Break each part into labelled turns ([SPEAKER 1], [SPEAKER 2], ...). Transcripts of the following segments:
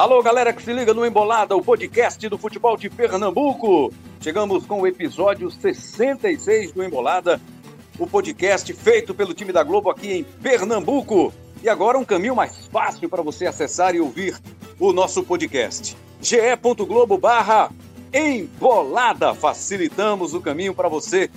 [SPEAKER 1] Alô, galera que se liga no Embolada, o podcast do futebol de Pernambuco. Chegamos com o episódio 66 do Embolada, o podcast feito pelo time da Globo aqui em Pernambuco. E agora um caminho mais fácil para você acessar e ouvir o nosso podcast. ge.globo barra Embolada. Facilitamos o caminho para você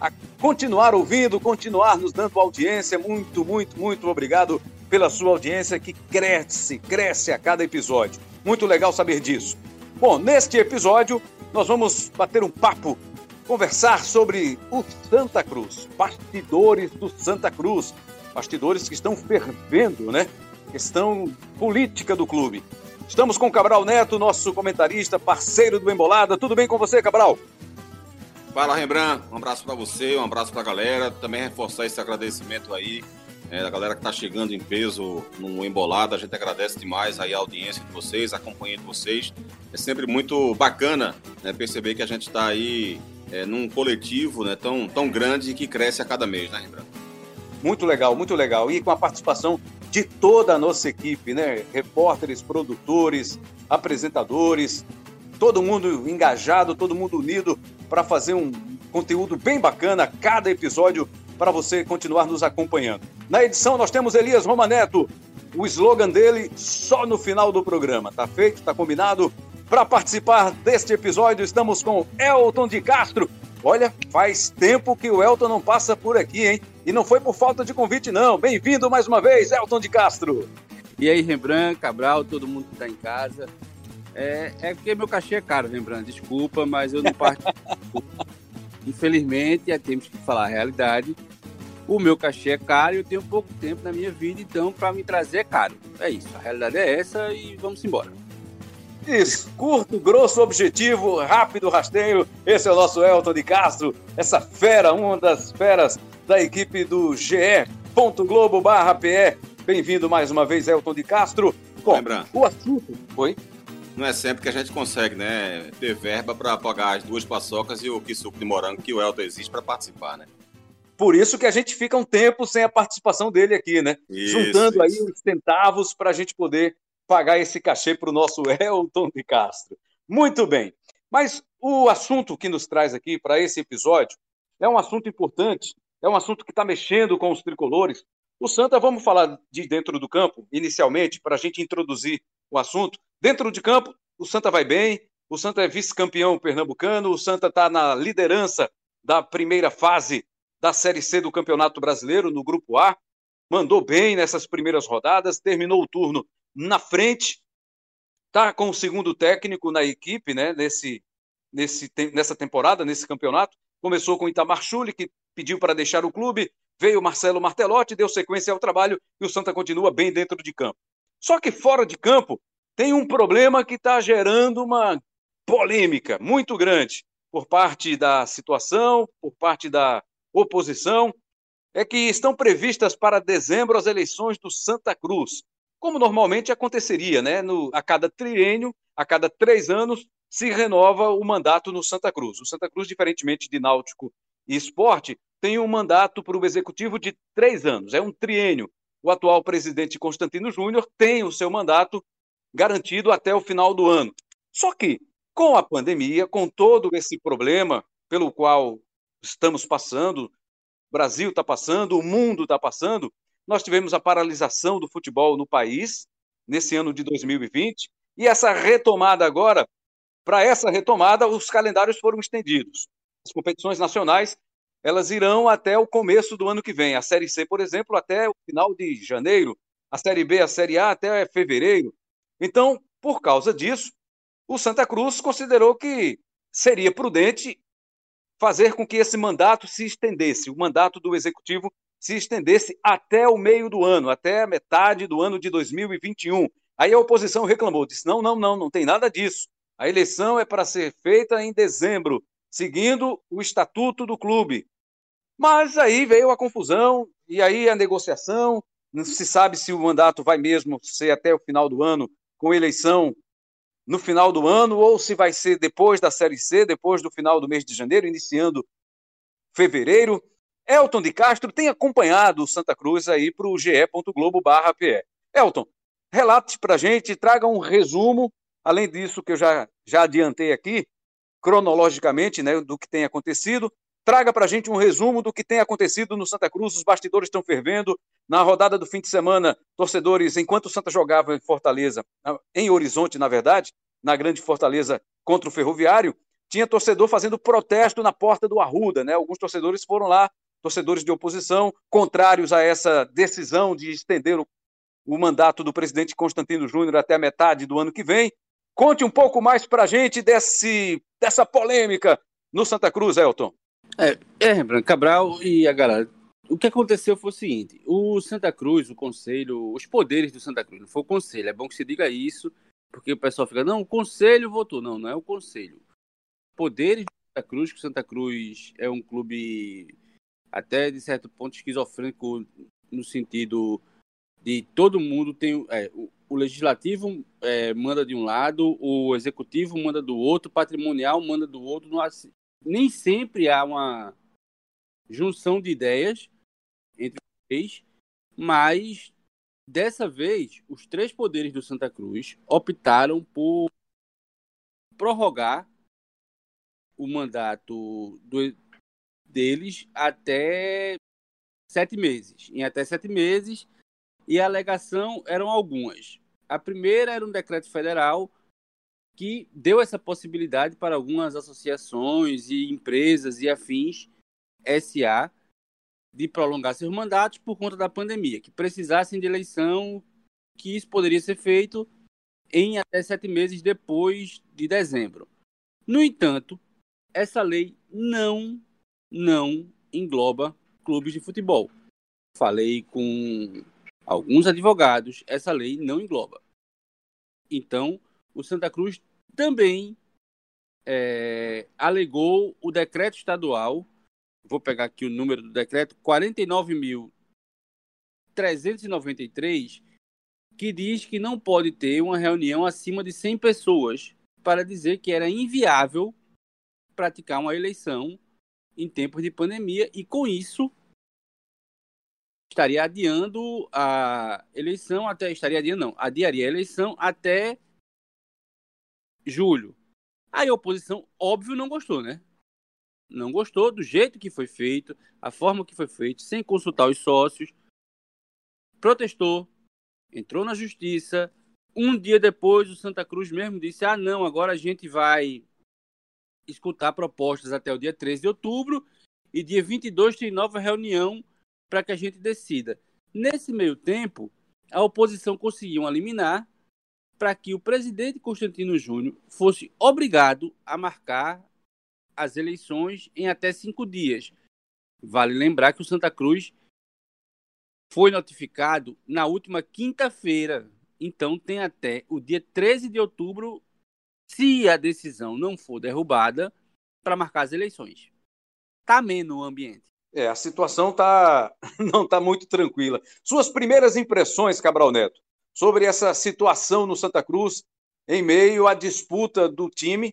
[SPEAKER 1] a continuar ouvindo, continuar nos dando audiência. Muito, muito, muito obrigado pela sua audiência que cresce, cresce a cada episódio. Muito legal saber disso. Bom, neste episódio nós vamos bater um papo, conversar sobre o Santa Cruz, bastidores do Santa Cruz, bastidores que estão fervendo, né? Questão política do clube. Estamos com o Cabral Neto, nosso comentarista, parceiro do Embolada. Tudo bem com você, Cabral?
[SPEAKER 2] Fala, Rembrandt. Um abraço para você, um abraço para a galera. Também reforçar esse agradecimento aí é, a galera que está chegando em peso no Embolada, a gente agradece demais aí a audiência de vocês, a companhia de vocês. É sempre muito bacana né, perceber que a gente está aí é, num coletivo né, tão, tão grande que cresce a cada mês, né, Rembrandt?
[SPEAKER 1] Muito legal, muito legal. E com a participação de toda a nossa equipe, né? Repórteres, produtores, apresentadores, todo mundo engajado, todo mundo unido para fazer um conteúdo bem bacana cada episódio para você continuar nos acompanhando. Na edição nós temos Elias Romaneto, o slogan dele só no final do programa. Tá feito? Tá combinado? Para participar deste episódio estamos com Elton de Castro. Olha, faz tempo que o Elton não passa por aqui, hein? E não foi por falta de convite, não. Bem-vindo mais uma vez, Elton de Castro.
[SPEAKER 3] E aí, Rembrandt, Cabral, todo mundo que está em casa. É, é porque meu cachê é caro, Rembrandt. Desculpa, mas eu não participo. Infelizmente, é, temos que falar a realidade. O meu cachê é caro e eu tenho pouco tempo na minha vida, então para me trazer é caro. É isso, a realidade é essa e vamos embora.
[SPEAKER 1] Isso, curto, grosso, objetivo, rápido, rasteiro. Esse é o nosso Elton de Castro, essa fera, uma das feras da equipe do ge.globo PE. Bem-vindo mais uma vez, Elton de Castro.
[SPEAKER 2] Bom, Lembrando. o assunto... Oi? Não é sempre que a gente consegue, né, ter verba para pagar as duas paçocas e o que suco de morango que o Elton existe para participar, né?
[SPEAKER 1] Por isso que a gente fica um tempo sem a participação dele aqui, né? Isso, Juntando isso. aí os centavos para a gente poder pagar esse cachê para o nosso Elton de Castro. Muito bem. Mas o assunto que nos traz aqui para esse episódio é um assunto importante, é um assunto que está mexendo com os tricolores. O Santa, vamos falar de dentro do campo, inicialmente, para a gente introduzir o assunto. Dentro de campo, o Santa vai bem, o Santa é vice-campeão pernambucano, o Santa está na liderança da primeira fase da Série C do Campeonato Brasileiro, no Grupo A. Mandou bem nessas primeiras rodadas, terminou o turno na frente. Está com o segundo técnico na equipe, né, nesse, nesse, nessa temporada, nesse campeonato. Começou com o Itamar Chuli, que pediu para deixar o clube. Veio Marcelo Martelotti, deu sequência ao trabalho e o Santa continua bem dentro de campo. Só que fora de campo tem um problema que está gerando uma polêmica muito grande por parte da situação, por parte da oposição, é que estão previstas para dezembro as eleições do Santa Cruz, como normalmente aconteceria, né? No, a cada triênio, a cada três anos, se renova o mandato no Santa Cruz. O Santa Cruz, diferentemente de Náutico e Esporte, tem um mandato para o executivo de três anos, é um triênio. O atual presidente Constantino Júnior tem o seu mandato garantido até o final do ano. Só que, com a pandemia, com todo esse problema pelo qual estamos passando, o Brasil está passando, o mundo está passando. Nós tivemos a paralisação do futebol no país nesse ano de 2020 e essa retomada agora, para essa retomada, os calendários foram estendidos. As competições nacionais elas irão até o começo do ano que vem. A Série C, por exemplo, até o final de janeiro. A Série B, a Série A até fevereiro. Então, por causa disso, o Santa Cruz considerou que seria prudente fazer com que esse mandato se estendesse, o mandato do executivo se estendesse até o meio do ano, até a metade do ano de 2021. Aí a oposição reclamou, disse: não, não, não, não tem nada disso. A eleição é para ser feita em dezembro, seguindo o estatuto do clube. Mas aí veio a confusão, e aí a negociação. Não se sabe se o mandato vai mesmo ser até o final do ano, com eleição no final do ano ou se vai ser depois da Série C, depois do final do mês de janeiro, iniciando fevereiro. Elton de Castro tem acompanhado o Santa Cruz aí para o ge.globo.pe. Elton, relate para a gente, traga um resumo, além disso que eu já, já adiantei aqui, cronologicamente, né, do que tem acontecido. Traga para a gente um resumo do que tem acontecido no Santa Cruz. Os bastidores estão fervendo. Na rodada do fim de semana, torcedores, enquanto o Santa jogava em Fortaleza, em Horizonte, na verdade, na Grande Fortaleza contra o Ferroviário, tinha torcedor fazendo protesto na porta do Arruda, né? Alguns torcedores foram lá, torcedores de oposição, contrários a essa decisão de estender o, o mandato do presidente Constantino Júnior até a metade do ano que vem. Conte um pouco mais para a gente desse, dessa polêmica no Santa Cruz, Elton.
[SPEAKER 3] É, é, Cabral e a galera. O que aconteceu foi o seguinte: o Santa Cruz, o conselho, os poderes do Santa Cruz, não foi o conselho, é bom que se diga isso, porque o pessoal fica, não, o conselho votou. Não, não é o conselho poderes de Santa Cruz, que Santa Cruz é um clube até de certo ponto esquizofrênico no sentido de todo mundo tem é, o, o, legislativo é, manda de um lado, o executivo manda do outro, o patrimonial manda do outro. Há, nem sempre há uma junção de ideias entre três, mas dessa vez os três poderes do Santa Cruz optaram por prorrogar o mandato do, deles até sete meses. Em até sete meses, e a alegação eram algumas. A primeira era um decreto federal que deu essa possibilidade para algumas associações e empresas e afins SA de prolongar seus mandatos por conta da pandemia, que precisassem de eleição, que isso poderia ser feito em até sete meses depois de dezembro. No entanto, essa lei não, não engloba clubes de futebol. Falei com alguns advogados, essa lei não engloba. Então, o Santa Cruz também é, alegou o decreto estadual, vou pegar aqui o número do decreto, 49.393, que diz que não pode ter uma reunião acima de 100 pessoas para dizer que era inviável praticar uma eleição em tempos de pandemia e com isso estaria adiando a eleição até estaria adiando não, adiaria a eleição até julho. Aí a oposição, óbvio, não gostou, né? Não gostou do jeito que foi feito, a forma que foi feito, sem consultar os sócios. Protestou, entrou na justiça. Um dia depois, o Santa Cruz mesmo disse: ah, não, agora a gente vai escutar propostas até o dia 13 de outubro e dia 22 tem nova reunião para que a gente decida. Nesse meio tempo, a oposição conseguiu eliminar para que o presidente Constantino Júnior fosse obrigado a marcar as eleições em até cinco dias. Vale lembrar que o Santa Cruz foi notificado na última quinta-feira, então tem até o dia 13 de outubro se a decisão não for derrubada, para marcar as eleições. Está ameno o ambiente.
[SPEAKER 1] É, a situação tá, não está muito tranquila. Suas primeiras impressões, Cabral Neto, sobre essa situação no Santa Cruz, em meio à disputa do time,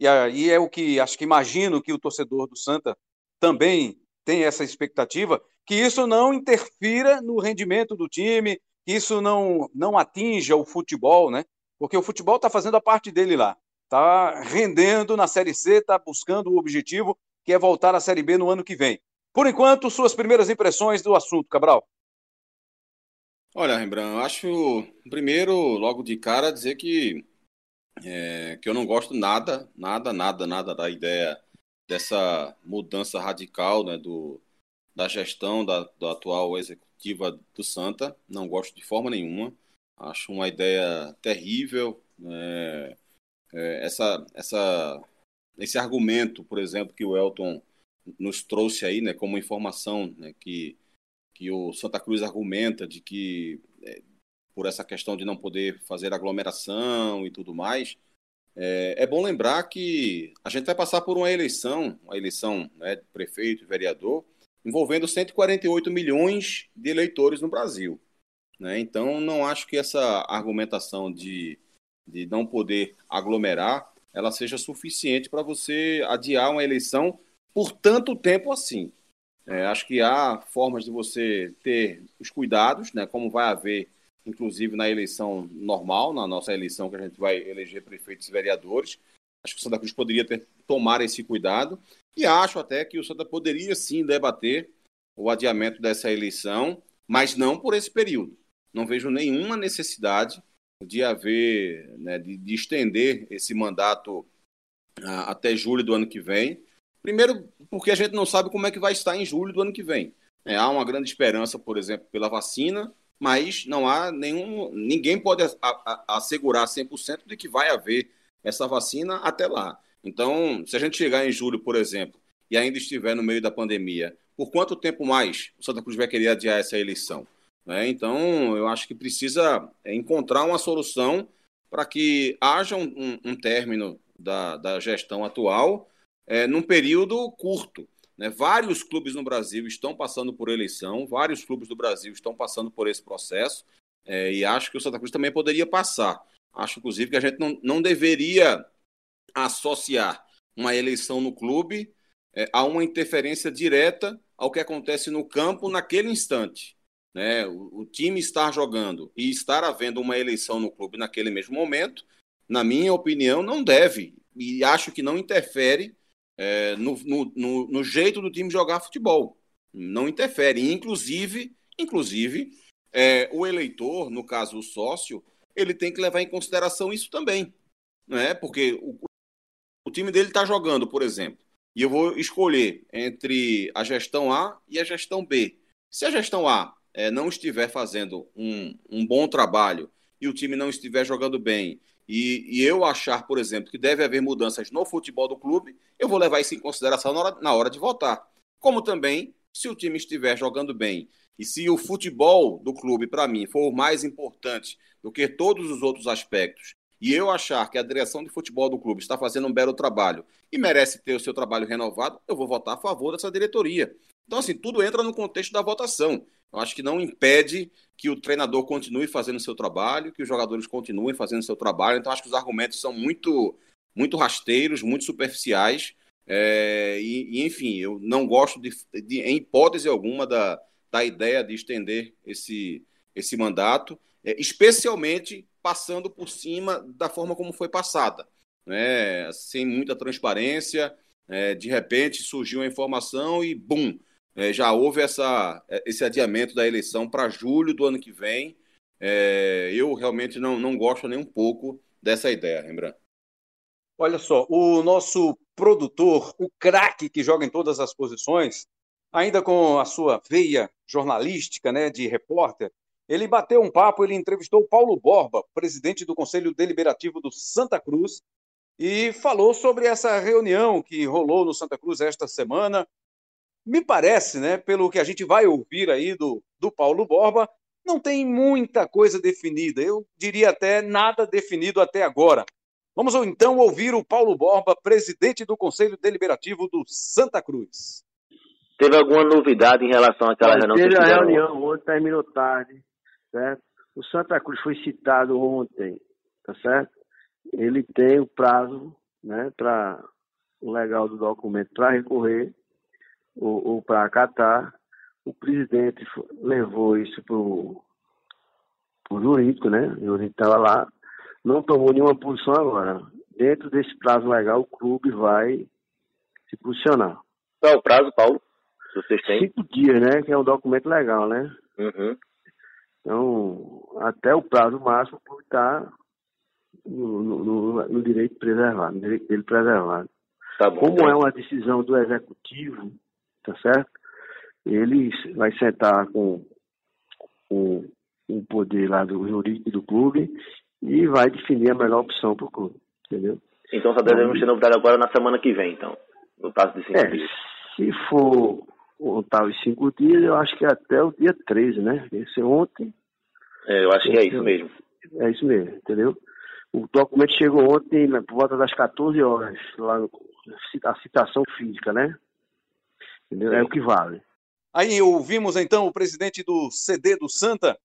[SPEAKER 1] e aí é o que acho que imagino que o torcedor do Santa também tem essa expectativa, que isso não interfira no rendimento do time, que isso não, não atinja o futebol, né? porque o futebol está fazendo a parte dele lá. Está rendendo na Série C, está buscando o objetivo, que é voltar à Série B no ano que vem. Por enquanto, suas primeiras impressões do assunto, Cabral.
[SPEAKER 2] Olha, Rembrandt, acho, primeiro, logo de cara, dizer que, é, que eu não gosto nada, nada, nada, nada da ideia dessa mudança radical né, do, da gestão da, da atual executiva do Santa. Não gosto de forma nenhuma. Acho uma ideia terrível. É, é, essa, essa, esse argumento, por exemplo, que o Elton nos trouxe aí, né, como informação, né, que, que o Santa Cruz argumenta de que é, por essa questão de não poder fazer aglomeração e tudo mais, é, é, bom lembrar que a gente vai passar por uma eleição, uma eleição né, de prefeito e vereador, envolvendo 148 milhões de eleitores no Brasil. Né? Então, não acho que essa argumentação de, de não poder aglomerar ela seja suficiente para você adiar uma eleição por tanto tempo assim. É, acho que há formas de você ter os cuidados, né, como vai haver inclusive na eleição normal, na nossa eleição que a gente vai eleger prefeitos e vereadores. Acho que o Santa Cruz poderia ter, tomar esse cuidado e acho até que o Santa poderia sim debater o adiamento dessa eleição, mas não por esse período. Não vejo nenhuma necessidade de haver, né, de, de estender esse mandato ah, até julho do ano que vem. Primeiro, porque a gente não sabe como é que vai estar em julho do ano que vem. É, há uma grande esperança, por exemplo, pela vacina, mas não há nenhum. Ninguém pode a, a, assegurar 100% de que vai haver essa vacina até lá. Então, se a gente chegar em julho, por exemplo, e ainda estiver no meio da pandemia, por quanto tempo mais o Santa Cruz vai querer adiar essa eleição? Né? Então, eu acho que precisa é, encontrar uma solução para que haja um, um, um término da, da, gestão atual é, num período curto. Né? Vários clubes no Brasil estão passando por eleição, vários clubes do Brasil estão passando por esse processo, é, e acho que o Santa Cruz também poderia passar. Acho, inclusive, que a gente não, não deveria associar uma eleição no clube é, a uma interferência direta ao que acontece no campo naquele instante. Né? O, o, time estar jogando e estar havendo uma eleição no clube naquele mesmo momento, na minha opinião, não deve, e acho que não interfere é, no, no, no, no, jeito do time jogar futebol. Não interfere. Inclusive, inclusive é, o eleitor, no caso o sócio, ele tem que levar em consideração isso também. Né? Porque o, o time dele está jogando, por exemplo, e eu vou escolher entre a gestão A e a gestão B. Se a gestão A é, não estiver fazendo um, um bom trabalho e o time não estiver jogando bem e, e, eu achar, por exemplo, que deve haver mudanças no futebol do clube, eu vou levar isso em consideração na hora, na hora de votar. Como também, se o time estiver jogando bem e se o futebol do clube, para mim, for mais importante do que todos os outros aspectos, e eu achar que a direção de futebol do clube está fazendo um belo trabalho e merece ter o seu trabalho renovado, eu vou votar a favor dessa diretoria. Então, assim, tudo entra no contexto da votação. Eu acho que não impede que o treinador continue fazendo seu trabalho, que os jogadores continuem fazendo seu trabalho. Então, acho que os argumentos são muito, muito rasteiros, muito superficiais. É, e, e, enfim, eu não gosto, de, de, em hipótese alguma, da, da ideia de estender esse, esse mandato, é, especialmente passando por cima da forma como foi passada. Né? Sem muita transparência, é, de repente surgiu a informação e, bum, é, já houve essa, é, esse adiamento da eleição para julho do ano que vem. É, eu realmente não, não gosto nem um pouco dessa ideia, Rembrandt.
[SPEAKER 1] Olha só, o nosso produtor, o craque que joga em todas as posições, ainda com a sua veia jornalística, né, de repórter, ele bateu um papo, ele entrevistou Paulo Borba, presidente do Conselho Deliberativo do Santa Cruz, e falou sobre essa reunião que rolou no Santa Cruz esta semana, me parece, né, pelo que a gente vai ouvir aí do, do Paulo Borba, não tem muita coisa definida. Eu diria até nada definido até agora. Vamos então ouvir o Paulo Borba, presidente do Conselho Deliberativo do Santa Cruz.
[SPEAKER 4] Teve alguma novidade em relação àquela reunião?
[SPEAKER 5] Teve a reunião ontem, terminou tarde, certo? O Santa Cruz foi citado ontem, tá certo? Ele tem o prazo, né, para o legal do documento para recorrer ou, ou para acatar. O presidente levou isso para o jurídico, né? O jurídico estava lá, não tomou nenhuma posição agora. Dentro desse prazo legal, o clube vai se posicionar.
[SPEAKER 4] Qual é o prazo, Paulo? Vocês têm?
[SPEAKER 5] Cinco dias, né? Que é um documento legal, né?
[SPEAKER 4] Uhum.
[SPEAKER 5] Então, até o prazo máximo, o clube está no, no, no, direito preservado, no direito dele preservado.
[SPEAKER 4] Tá bom,
[SPEAKER 5] Como então. é uma decisão do executivo, tá certo? Ele vai sentar com, com o poder lá do jurídico do clube e vai definir a melhor opção para o clube, entendeu?
[SPEAKER 4] Então só devemos ter novidade agora na semana que vem, então, no prazo de cinco
[SPEAKER 5] é,
[SPEAKER 4] dias.
[SPEAKER 5] Se for contar os cinco dias, eu acho que é até o dia 13, né? Esse é ontem.
[SPEAKER 4] É, eu acho que é isso mesmo.
[SPEAKER 5] É isso mesmo, entendeu? O documento chegou ontem, né, por volta das 14 horas, lá no, a citação física, né? Entendeu? É o que vale.
[SPEAKER 1] Aí ouvimos então o presidente do CD do Santa,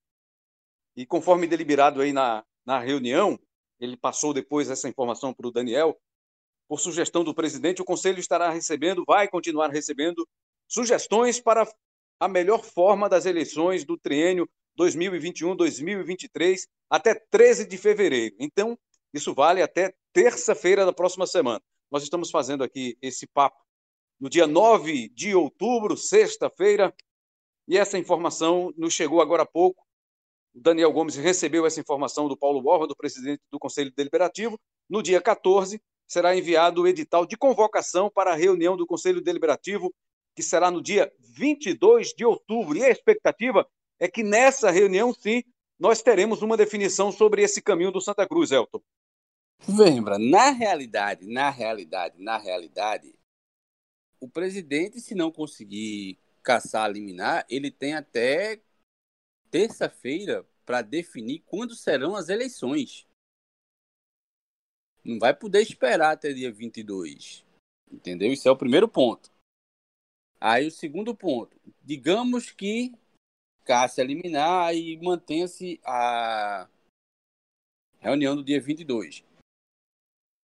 [SPEAKER 1] e conforme deliberado aí na, na reunião, ele passou depois essa informação para o Daniel. Por sugestão do presidente, o conselho estará recebendo, vai continuar recebendo sugestões para a melhor forma das eleições do triênio 2021-2023 até 13 de fevereiro. Então, isso vale até terça-feira da próxima semana. Nós estamos fazendo aqui esse papo no dia 9 de outubro, sexta-feira, e essa informação nos chegou agora há pouco. O Daniel Gomes recebeu essa informação do Paulo Borba, do presidente do Conselho Deliberativo. No dia 14, será enviado o edital de convocação para a reunião do Conselho Deliberativo, que será no dia 22 de outubro. E a expectativa é que nessa reunião, sim, nós teremos uma definição sobre esse caminho do Santa Cruz, Elton.
[SPEAKER 3] Lembra, na realidade, na realidade, na realidade, o presidente, se não conseguir caçar liminar, ele tem até terça-feira para definir quando serão as eleições. Não vai poder esperar até dia 22. Entendeu? Isso é o primeiro ponto. Aí o segundo ponto. Digamos que caça liminar e mantenha-se a reunião do dia 22.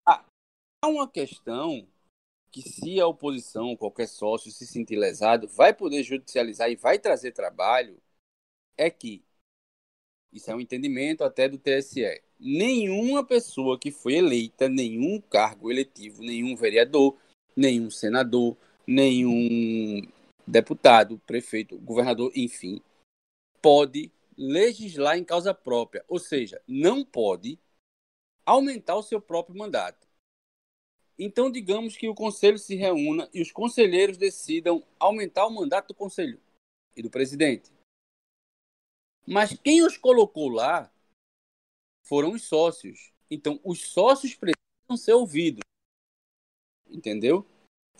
[SPEAKER 3] Há uma questão que se a oposição, qualquer sócio, se sentir lesado, vai poder judicializar e vai trazer trabalho, é que, isso é um entendimento até do TSE, nenhuma pessoa que foi eleita, nenhum cargo eletivo, nenhum vereador, nenhum senador, nenhum deputado, prefeito, governador, enfim, pode legislar em causa própria, ou seja, não pode aumentar o seu próprio mandato. Então, digamos que o conselho se reúna e os conselheiros decidam aumentar o mandato do conselho e do presidente. Mas quem os colocou lá foram os sócios. Então, os sócios precisam ser ouvidos. Entendeu?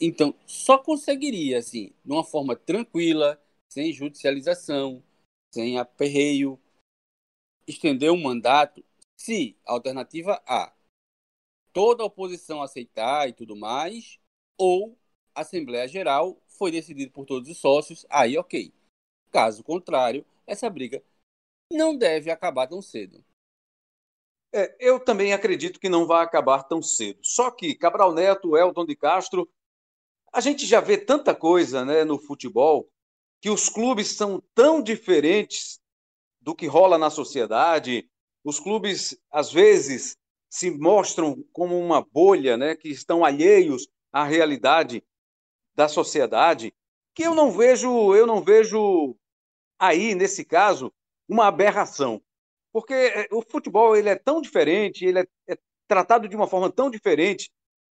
[SPEAKER 3] Então, só conseguiria, assim, de uma forma tranquila, sem judicialização, sem aperreio, estender o mandato se alternativa A toda a oposição aceitar e tudo mais, ou Assembleia Geral foi decidido por todos os sócios, aí ok. Caso contrário, essa briga não deve acabar tão cedo.
[SPEAKER 1] É, eu também acredito que não vai acabar tão cedo. Só que Cabral Neto, Elton de Castro, a gente já vê tanta coisa né, no futebol que os clubes são tão diferentes do que rola na sociedade. Os clubes, às vezes, se mostram como uma bolha, né, que estão alheios à realidade da sociedade, que eu não vejo, eu não vejo aí nesse caso uma aberração, porque é, o futebol ele é tão diferente, ele é, é tratado de uma forma tão diferente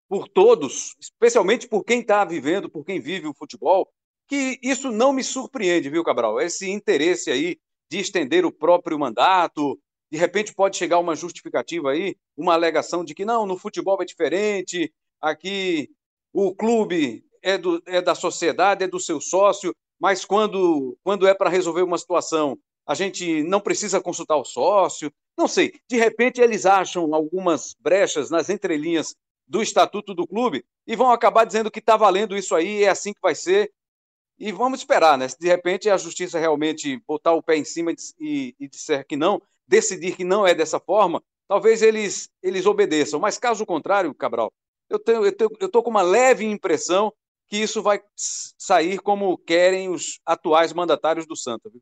[SPEAKER 1] por todos, especialmente por quem está vivendo, por quem vive o futebol, que isso não me surpreende, viu, Cabral? Esse interesse aí de estender o próprio mandato, de repente pode chegar uma justificativa aí, uma alegação de que não, no futebol é diferente, aqui o clube é, do, é da sociedade, é do seu sócio, mas quando, quando é para resolver uma situação, a gente não precisa consultar o sócio. Não sei, de repente eles acham algumas brechas nas entrelinhas do estatuto do clube e vão acabar dizendo que está valendo isso aí, é assim que vai ser. E vamos esperar, né? Se de repente a justiça realmente botar o pé em cima e, e disser que não, decidir que não é dessa forma, talvez eles, eles obedeçam. Mas caso contrário, Cabral, eu tenho, eu tenho, eu tô com uma leve impressão que isso vai sair como querem os atuais mandatários do Santa. Viu?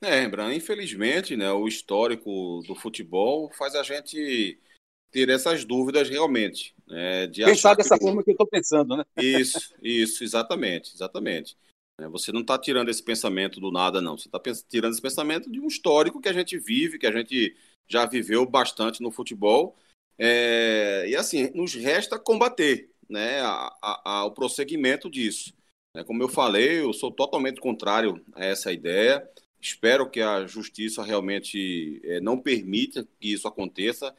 [SPEAKER 2] É, Rembrandt, infelizmente, né, o histórico do futebol faz a gente ter essas dúvidas realmente. Né,
[SPEAKER 1] de Pensar dessa que... forma que eu estou pensando, né?
[SPEAKER 2] Isso, isso, exatamente, exatamente. Né? Você não está tirando esse pensamento do nada, não. Você está tirando esse pensamento de um histórico que a gente vive, que a gente já viveu bastante no futebol. É... e assim, nos resta combater né, a, a, a, o prosseguimento disso. É, como eu falei, eu sou totalmente contrário a essa ideia. Espero que a justiça realmente é, não permita que isso aconteça.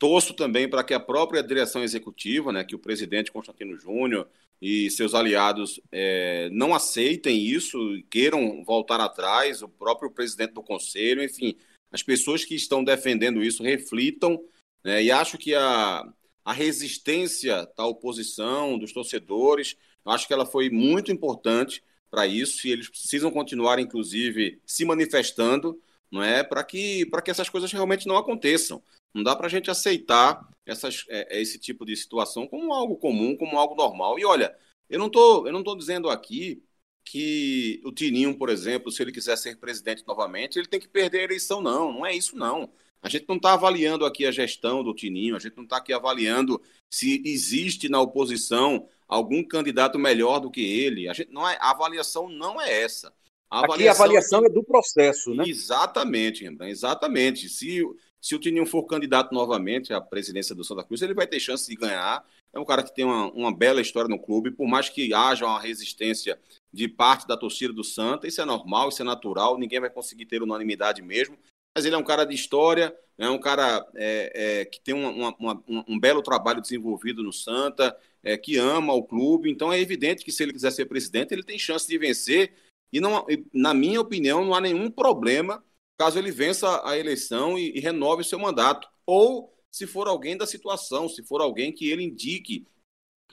[SPEAKER 2] Torço também para que a própria direção executiva, né, que o presidente Constantino Júnior e seus aliados é, não aceitem isso, queiram voltar atrás, o próprio presidente do conselho, enfim, as pessoas que estão defendendo isso reflitam, né, e acho que a, a resistência da oposição, dos torcedores, acho que ela foi muito importante para isso, e eles precisam continuar, inclusive, se manifestando, não é, para que, que essas coisas realmente não aconteçam. Não dá para a gente aceitar essas, é, é, esse tipo de situação como algo comum, como algo normal. E olha, eu não tô, eu não tô dizendo aqui que o Tininho, por exemplo, se ele quiser ser presidente novamente, ele tem que perder a eleição, não. Não é isso, não. A gente não está avaliando aqui a gestão do Tininho, a gente não está aqui avaliando se existe na oposição algum candidato melhor do que ele. A, gente, não é, a avaliação não é essa.
[SPEAKER 1] A aqui a avaliação é, é do processo, né?
[SPEAKER 2] Exatamente, Rembrandt, exatamente. Se, se o Tininho for candidato novamente à presidência do Santa Cruz, ele vai ter chance de ganhar. É um cara que tem uma, uma bela história no clube, por mais que haja uma resistência de parte da torcida do Santa, isso é normal, isso é natural, ninguém vai conseguir ter unanimidade mesmo. Mas ele é um cara de história, é um cara é, é, que tem uma, uma, um belo trabalho desenvolvido no Santa, é, que ama o clube, então é evidente que se ele quiser ser presidente, ele tem chance de vencer, e não, na minha opinião, não há nenhum problema caso ele vença a eleição e, e renove o seu mandato, ou se for alguém da situação, se for alguém que ele indique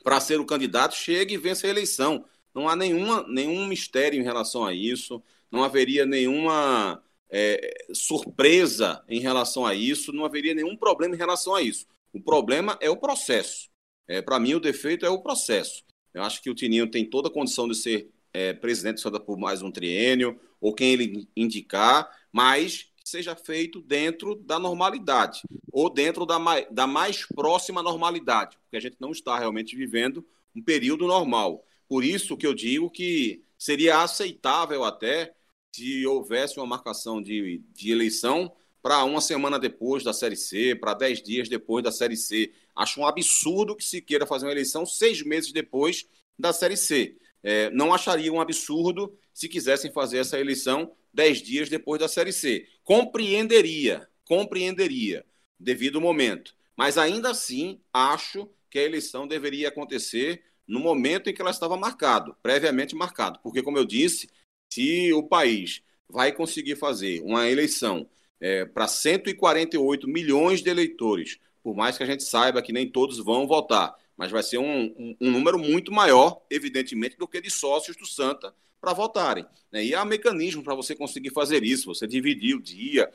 [SPEAKER 2] para ser o candidato, chegue e vença a eleição. Não há nenhuma, nenhum mistério em relação a isso, não haveria nenhuma é, surpresa em relação a isso, não haveria nenhum problema em relação a isso. O problema é o processo. É, Para mim, o defeito é o processo. Eu acho que o Tininho tem toda a condição de ser é, presidente só por mais um triênio, ou quem ele indicar, mas que seja feito dentro da normalidade, ou dentro da mais, da mais próxima normalidade, porque a gente não está realmente vivendo um período normal. Por isso que eu digo que seria aceitável até se houvesse uma marcação de, de eleição para uma semana depois da Série C, para dez dias depois da Série C. Acho um absurdo que se queira fazer uma eleição seis meses depois da Série C. É, não acharia um absurdo se quisessem fazer essa eleição dez dias depois da Série C. Compreenderia, compreenderia, devido ao momento. Mas ainda assim, acho que a eleição deveria acontecer no momento em que ela estava marcado, previamente marcado. Porque, como eu disse, se o país vai conseguir fazer uma eleição é, para 148 milhões de eleitores, por mais que a gente saiba que nem todos vão votar, mas vai ser um, um, um número muito maior, evidentemente, do que de sócios do Santa para votarem. Né? E há mecanismo para você conseguir fazer isso, você dividir o dia,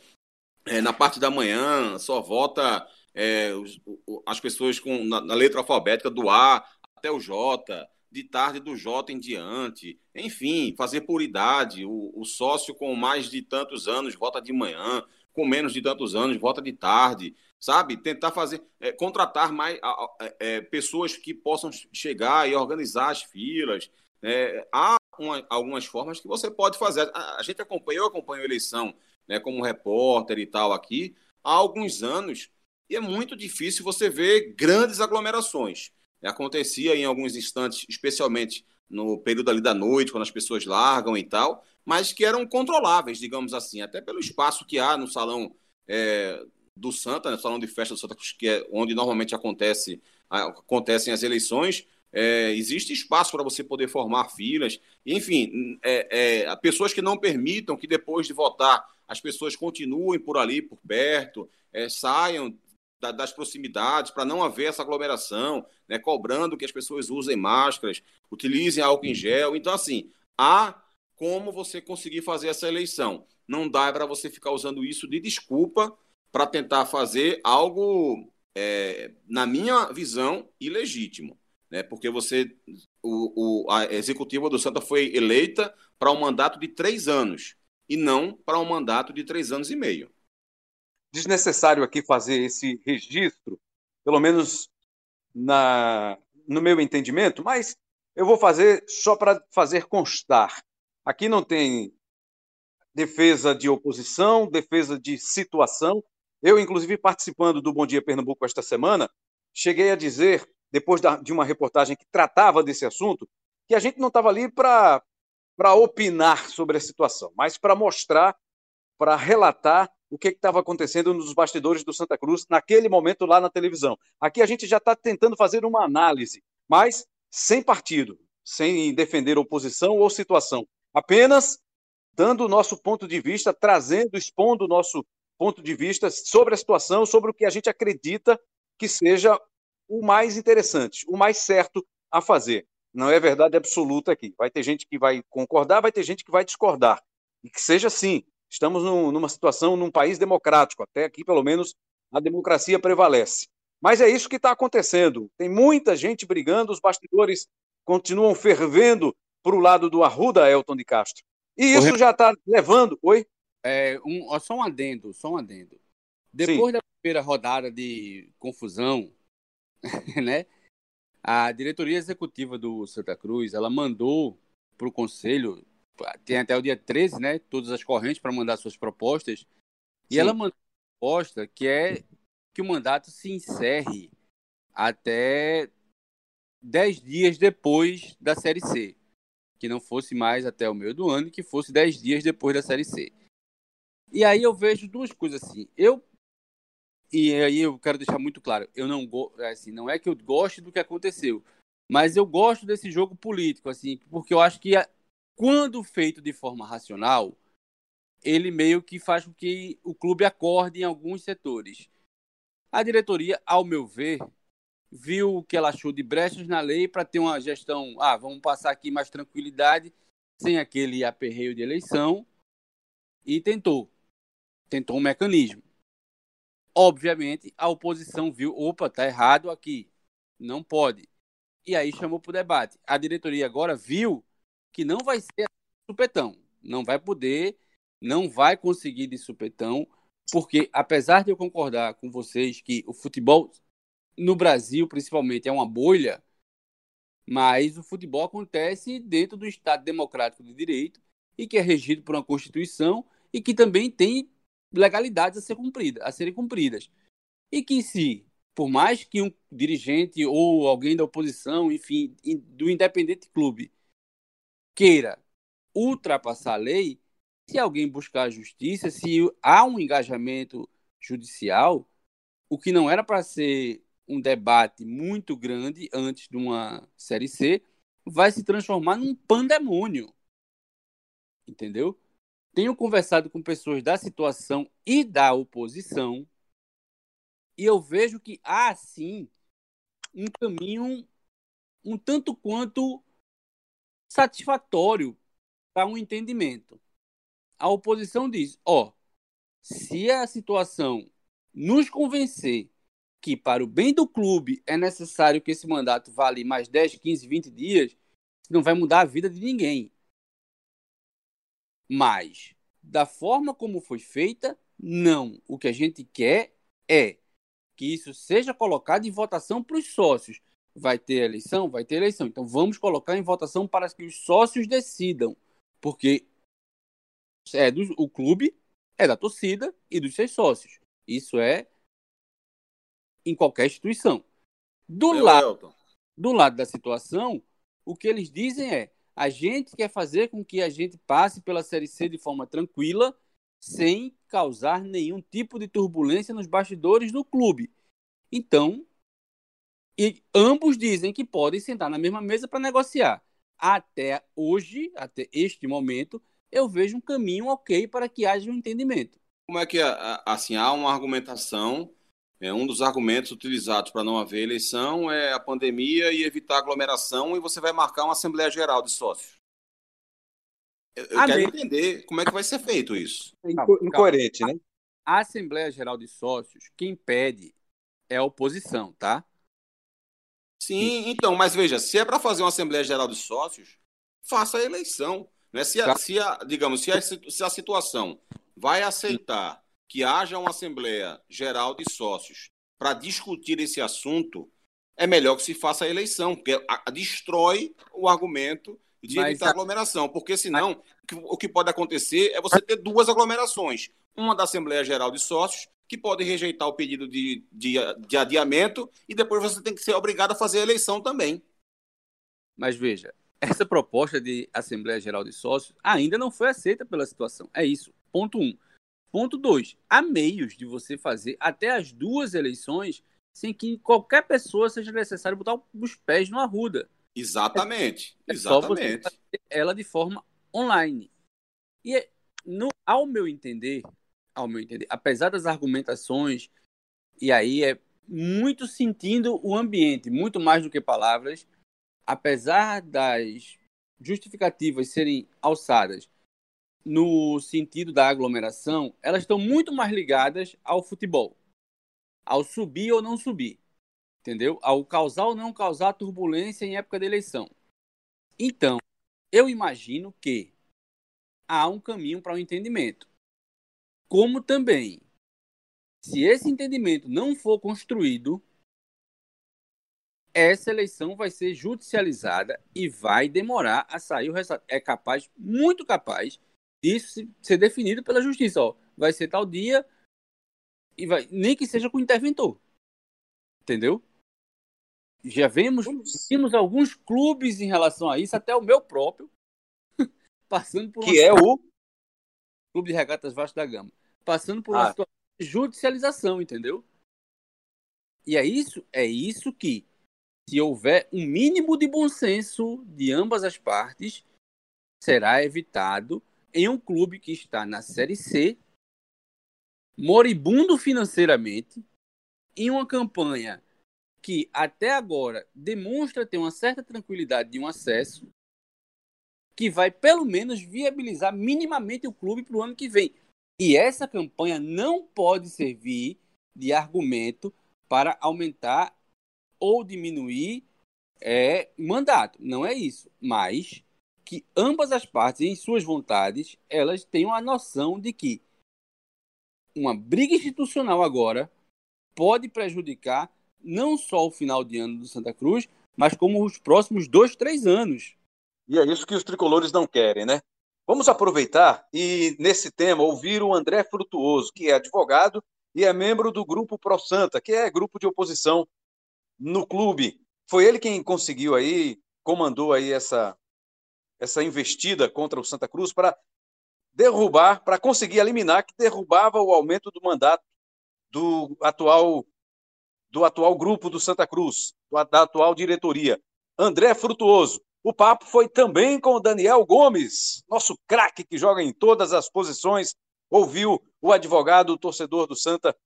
[SPEAKER 2] é, na parte da manhã só vota é, os, as pessoas com, na, na letra alfabética do A até o J, de tarde do J em diante, enfim, fazer por idade, o, o, sócio com mais de tantos anos vota de manhã, com menos de tantos anos vota de tarde, sabe? Tentar fazer, é, contratar mais é, é, pessoas que possam chegar e organizar as filas. É, há uma, algumas formas que você pode fazer. A, a gente acompanhou, eu acompanho a eleição né, como repórter e tal aqui há alguns anos, e é muito difícil você ver grandes aglomerações acontecia em alguns instantes, especialmente no período ali da noite, quando as pessoas largam e tal, mas que eram controláveis, digamos assim, até pelo espaço que há no salão é, do Santa, no né, salão de festa do Santa Cruz, que é onde normalmente acontece, acontecem as eleições, é, existe espaço para você poder formar filas, enfim, é, é, pessoas que não permitam que depois de votar as pessoas continuem por ali, por perto, é, saiam da, das proximidades, para não haver essa aglomeração, né, cobrando que as pessoas usem máscaras, utilizem álcool em gel. Então, assim, há como você conseguir fazer essa eleição. Não dá para você ficar usando isso de desculpa para tentar fazer algo, é, na minha visão, ilegítimo. Né? Porque você, o, o, a executiva do Santa foi eleita para um mandato de três anos e não para um mandato de três anos e meio
[SPEAKER 1] desnecessário aqui fazer esse registro, pelo menos na, no meu entendimento, mas eu vou fazer só para fazer constar. Aqui não tem defesa de oposição, defesa de situação. Eu, inclusive, participando do Bom Dia Pernambuco esta semana, cheguei a dizer, depois de uma reportagem que tratava desse assunto, que a gente não estava ali para opinar sobre a situação, mas para mostrar, para relatar o que estava acontecendo nos bastidores do Santa Cruz naquele momento lá na televisão. Aqui a gente já está tentando fazer uma análise, mas sem partido, sem defender oposição ou situação, apenas dando o nosso ponto de vista, trazendo, expondo o nosso ponto de vista sobre a situação, sobre o que a gente acredita que seja o mais interessante, o mais certo a fazer. Não é verdade absoluta aqui. Vai ter gente que vai concordar, vai ter gente que vai discordar. E que seja assim, Estamos num, numa situação, num país democrático, até aqui, pelo menos, a democracia prevalece. Mas é isso que está acontecendo. Tem muita gente brigando, os bastidores continuam fervendo para o lado do Arruda, Elton de Castro. E isso já está levando. Oi?
[SPEAKER 3] É, um, só um adendo, só um adendo. Depois Sim. da primeira rodada de confusão, né? A diretoria executiva do Santa Cruz, ela mandou para o conselho, tem até o dia 13, né? Todas as correntes para mandar suas propostas. E Sim. ela mandou uma proposta que é que o mandato se encerre até 10 dias depois da Série C. Que não fosse mais até o meio do ano, que fosse 10 dias depois da Série C. E aí eu vejo duas coisas assim. Eu e aí eu quero deixar muito claro, eu não assim, não é que eu goste do que aconteceu, mas eu gosto desse jogo político, assim, porque eu acho que quando feito de forma racional, ele meio que faz com que o clube acorde em alguns setores. A diretoria, ao meu ver, viu o que ela achou de brechas na lei para ter uma gestão, ah, vamos passar aqui mais tranquilidade, sem aquele aperreio de eleição, e tentou. Tentou um mecanismo. Obviamente, a oposição viu, opa, tá errado aqui, não pode. E aí chamou para o debate. A diretoria agora viu que não vai ser supetão, não vai poder, não vai conseguir de supetão, porque apesar de eu concordar com vocês que o futebol no Brasil, principalmente, é uma bolha, mas o futebol acontece dentro do Estado Democrático de Direito e que é regido por uma Constituição e que também tem legalidades a, ser cumprida, a serem cumpridas. E que se, por mais que um dirigente ou alguém da oposição, enfim, do independente clube, queira ultrapassar a lei, se alguém buscar a justiça, se há um engajamento judicial, o que não era para ser um debate muito grande antes de uma Série C, vai se transformar num pandemônio. Entendeu? Tenho conversado com pessoas da situação e da oposição e eu vejo que há sim um caminho um tanto quanto satisfatório para um entendimento. A oposição diz: ó, oh, se a situação nos convencer que para o bem do clube é necessário que esse mandato vale mais 10, 15, 20 dias, não vai mudar a vida de ninguém. Mas, da forma como foi feita, não. O que a gente quer é que isso seja colocado em votação para os sócios. Vai ter eleição? Vai ter eleição. Então vamos colocar em votação para que os sócios decidam. Porque é do, o clube é da torcida e dos seus sócios. Isso é em qualquer instituição. Do, lado, do lado da situação, o que eles dizem é: a gente quer fazer com que a gente passe pela Série C de forma tranquila, sem causar nenhum tipo de turbulência nos bastidores do clube. Então, e ambos dizem que podem sentar na mesma mesa para negociar. Até hoje, até este momento, eu vejo um caminho ok para que haja um entendimento.
[SPEAKER 2] Como é que, assim, há uma argumentação é, um dos argumentos utilizados para não haver eleição é a pandemia e evitar aglomeração, e você vai marcar uma Assembleia Geral de Sócios. Eu, eu quero entender como é que vai ser feito isso.
[SPEAKER 1] Incoerente, né?
[SPEAKER 3] A Assembleia Geral de Sócios, quem pede é a oposição, tá?
[SPEAKER 2] Sim, então, mas veja, se é para fazer uma Assembleia Geral de Sócios, faça a eleição. Né? Se, a, tá. se a, digamos, se a, se a situação vai aceitar que haja uma Assembleia Geral de Sócios para discutir esse assunto, é melhor que se faça a eleição, porque destrói o argumento de Mas evitar aglomeração, porque senão o que pode acontecer é você ter duas aglomerações, uma da Assembleia Geral de Sócios, que pode rejeitar o pedido de, de, de adiamento, e depois você tem que ser obrigado a fazer a eleição também.
[SPEAKER 3] Mas veja, essa proposta de Assembleia Geral de Sócios ainda não foi aceita pela situação. É isso. Ponto um. Ponto 2. Há meios de você fazer até as duas eleições sem que qualquer pessoa seja necessário botar os pés no arruda.
[SPEAKER 2] Exatamente. É, é exatamente.
[SPEAKER 3] ela de forma online. E no, ao meu entender, ao meu entender, apesar das argumentações, e aí é muito sentindo o ambiente, muito mais do que palavras, apesar das justificativas serem alçadas no sentido da aglomeração, elas estão muito mais ligadas ao futebol, ao subir ou não subir, entendeu? Ao causar ou não causar turbulência em época de eleição. Então, eu imagino que há um caminho para o um entendimento. Como também, se esse entendimento não for construído, essa eleição vai ser judicializada e vai demorar a sair o resultado. É capaz, muito capaz, disso ser definido pela justiça. Ó, vai ser tal dia e vai, nem que seja com o interventor. Entendeu? Já vemos, vimos alguns clubes em relação a isso, até o meu próprio, passando por
[SPEAKER 1] que é o
[SPEAKER 3] Clube de Regatas Vasco da Gama, passando por ah. uma situação de judicialização, entendeu? E é isso, é isso que se houver um mínimo de bom senso de ambas as partes, será evitado em um clube que está na Série C, moribundo financeiramente, em uma campanha que até agora demonstra ter uma certa tranquilidade de um acesso, que vai pelo menos viabilizar minimamente o clube para o ano que vem. E essa campanha não pode servir de argumento para aumentar ou diminuir é, mandato. Não é isso. Mas que ambas as partes, em suas vontades, elas tenham a noção de que uma briga institucional agora pode prejudicar não só o final de ano do Santa Cruz, mas como os próximos dois, três anos.
[SPEAKER 1] E é isso que os tricolores não querem, né? Vamos aproveitar e, nesse tema, ouvir o André Frutuoso, que é advogado e é membro do Grupo Pro Santa, que é grupo de oposição no clube. Foi ele quem conseguiu aí, comandou aí essa, essa investida contra o Santa Cruz para derrubar, para conseguir eliminar, que derrubava o aumento do mandato do atual do atual grupo do Santa Cruz, da atual diretoria. André Frutuoso. O papo foi também com o Daniel Gomes, nosso craque que joga em todas as posições. Ouviu o advogado, o torcedor do Santa,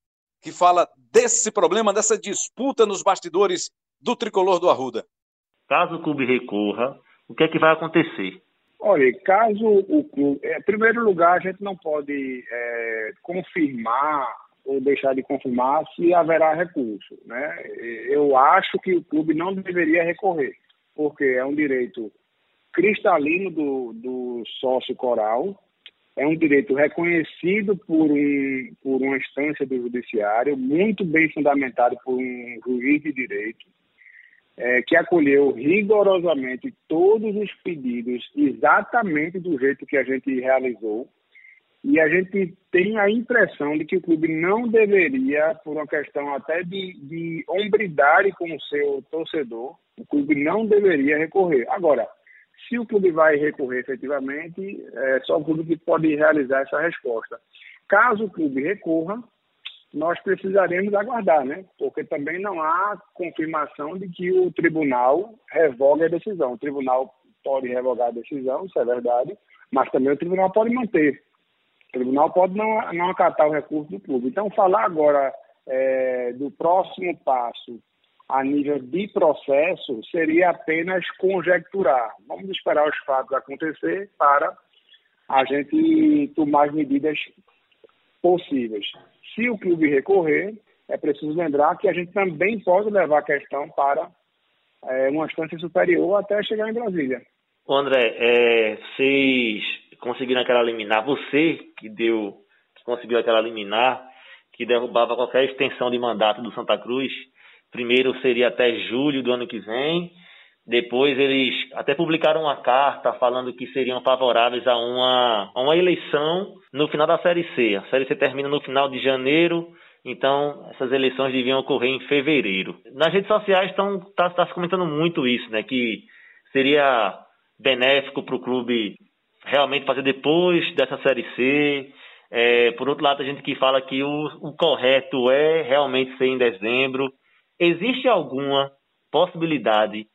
[SPEAKER 1] que fala desse problema, dessa disputa nos bastidores do tricolor do Arruda.
[SPEAKER 4] Caso o clube recorra, o que é que vai acontecer?
[SPEAKER 6] Olha, caso o clube. É, em primeiro lugar, a gente não pode é, confirmar ou deixar de confirmar se haverá recurso. Né? Eu acho que o clube não deveria recorrer, porque é um direito cristalino do, do sócio coral é um direito reconhecido por, um, por uma instância do judiciário, muito bem fundamentado por um juiz de direito, é, que acolheu rigorosamente todos os pedidos exatamente do jeito que a gente realizou. E a gente tem a impressão de que o clube não deveria, por uma questão até de, de hombridade com o seu torcedor, o clube não deveria recorrer. Agora, se o clube vai recorrer efetivamente, é só o clube que pode realizar essa resposta. Caso o clube recorra, nós precisaremos aguardar, né? Porque também não há confirmação de que o tribunal revogue a decisão. O tribunal pode revogar a decisão, isso é verdade, mas também o tribunal pode manter. O tribunal pode não, não acatar o recurso do clube. Então, falar agora é, do próximo passo a nível de processo seria apenas conjecturar. Vamos esperar os fatos acontecer para a gente tomar as medidas possíveis. Se o clube recorrer, é preciso lembrar que a gente também pode levar a questão para é, uma instância superior até chegar em Brasília.
[SPEAKER 4] André, é, vocês conseguiram aquela liminar, você que deu, que conseguiu aquela liminar, que derrubava qualquer extensão de mandato do Santa Cruz, Primeiro seria até julho do ano que vem. Depois eles até publicaram uma carta falando que seriam favoráveis a uma, a uma eleição no final da Série C. A Série C termina no final de janeiro, então essas eleições deviam ocorrer em fevereiro. Nas redes sociais está tá se comentando muito isso, né? Que seria benéfico para o clube realmente fazer depois dessa Série C. É, por outro lado, a gente que fala que o, o correto é realmente ser em dezembro. Existe alguma possibilidade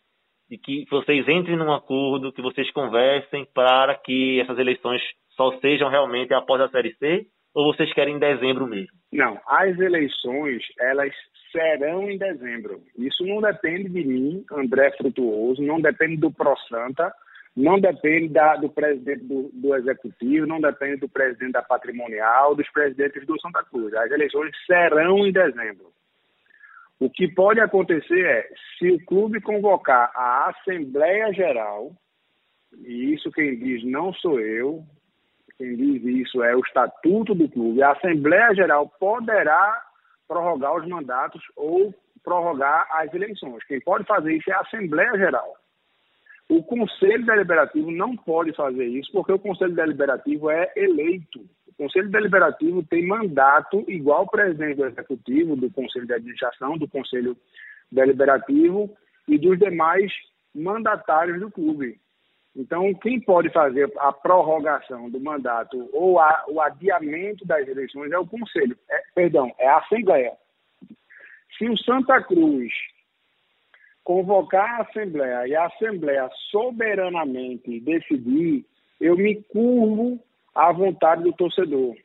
[SPEAKER 4] de que vocês entrem num acordo, que vocês conversem para que essas eleições só sejam realmente após a Série C? Ou vocês querem em dezembro mesmo?
[SPEAKER 6] Não, as eleições, elas serão em dezembro. Isso não depende de mim, André Frutuoso, não depende do ProSanta, não depende da, do presidente do, do, Executivo, não depende do presidente da Patrimonial, dos presidentes do Santa Cruz. As eleições serão em dezembro. O que pode acontecer é, se o clube convocar a Assembleia Geral, e isso quem diz não sou eu, quem diz isso é o estatuto do clube, a Assembleia Geral poderá prorrogar os mandatos ou prorrogar as eleições. Quem pode fazer isso é a Assembleia Geral. O Conselho Deliberativo não pode fazer isso porque o Conselho Deliberativo é eleito. Conselho Deliberativo tem mandato igual ao presidente do Executivo, do Conselho de Administração, do Conselho Deliberativo e dos demais mandatários do clube. Então, quem pode fazer a prorrogação do mandato ou a, o adiamento das eleições é o Conselho, é, perdão, é a Assembleia. Se o Santa Cruz convocar a Assembleia e a Assembleia soberanamente decidir, eu me curvo à vontade do torcedor.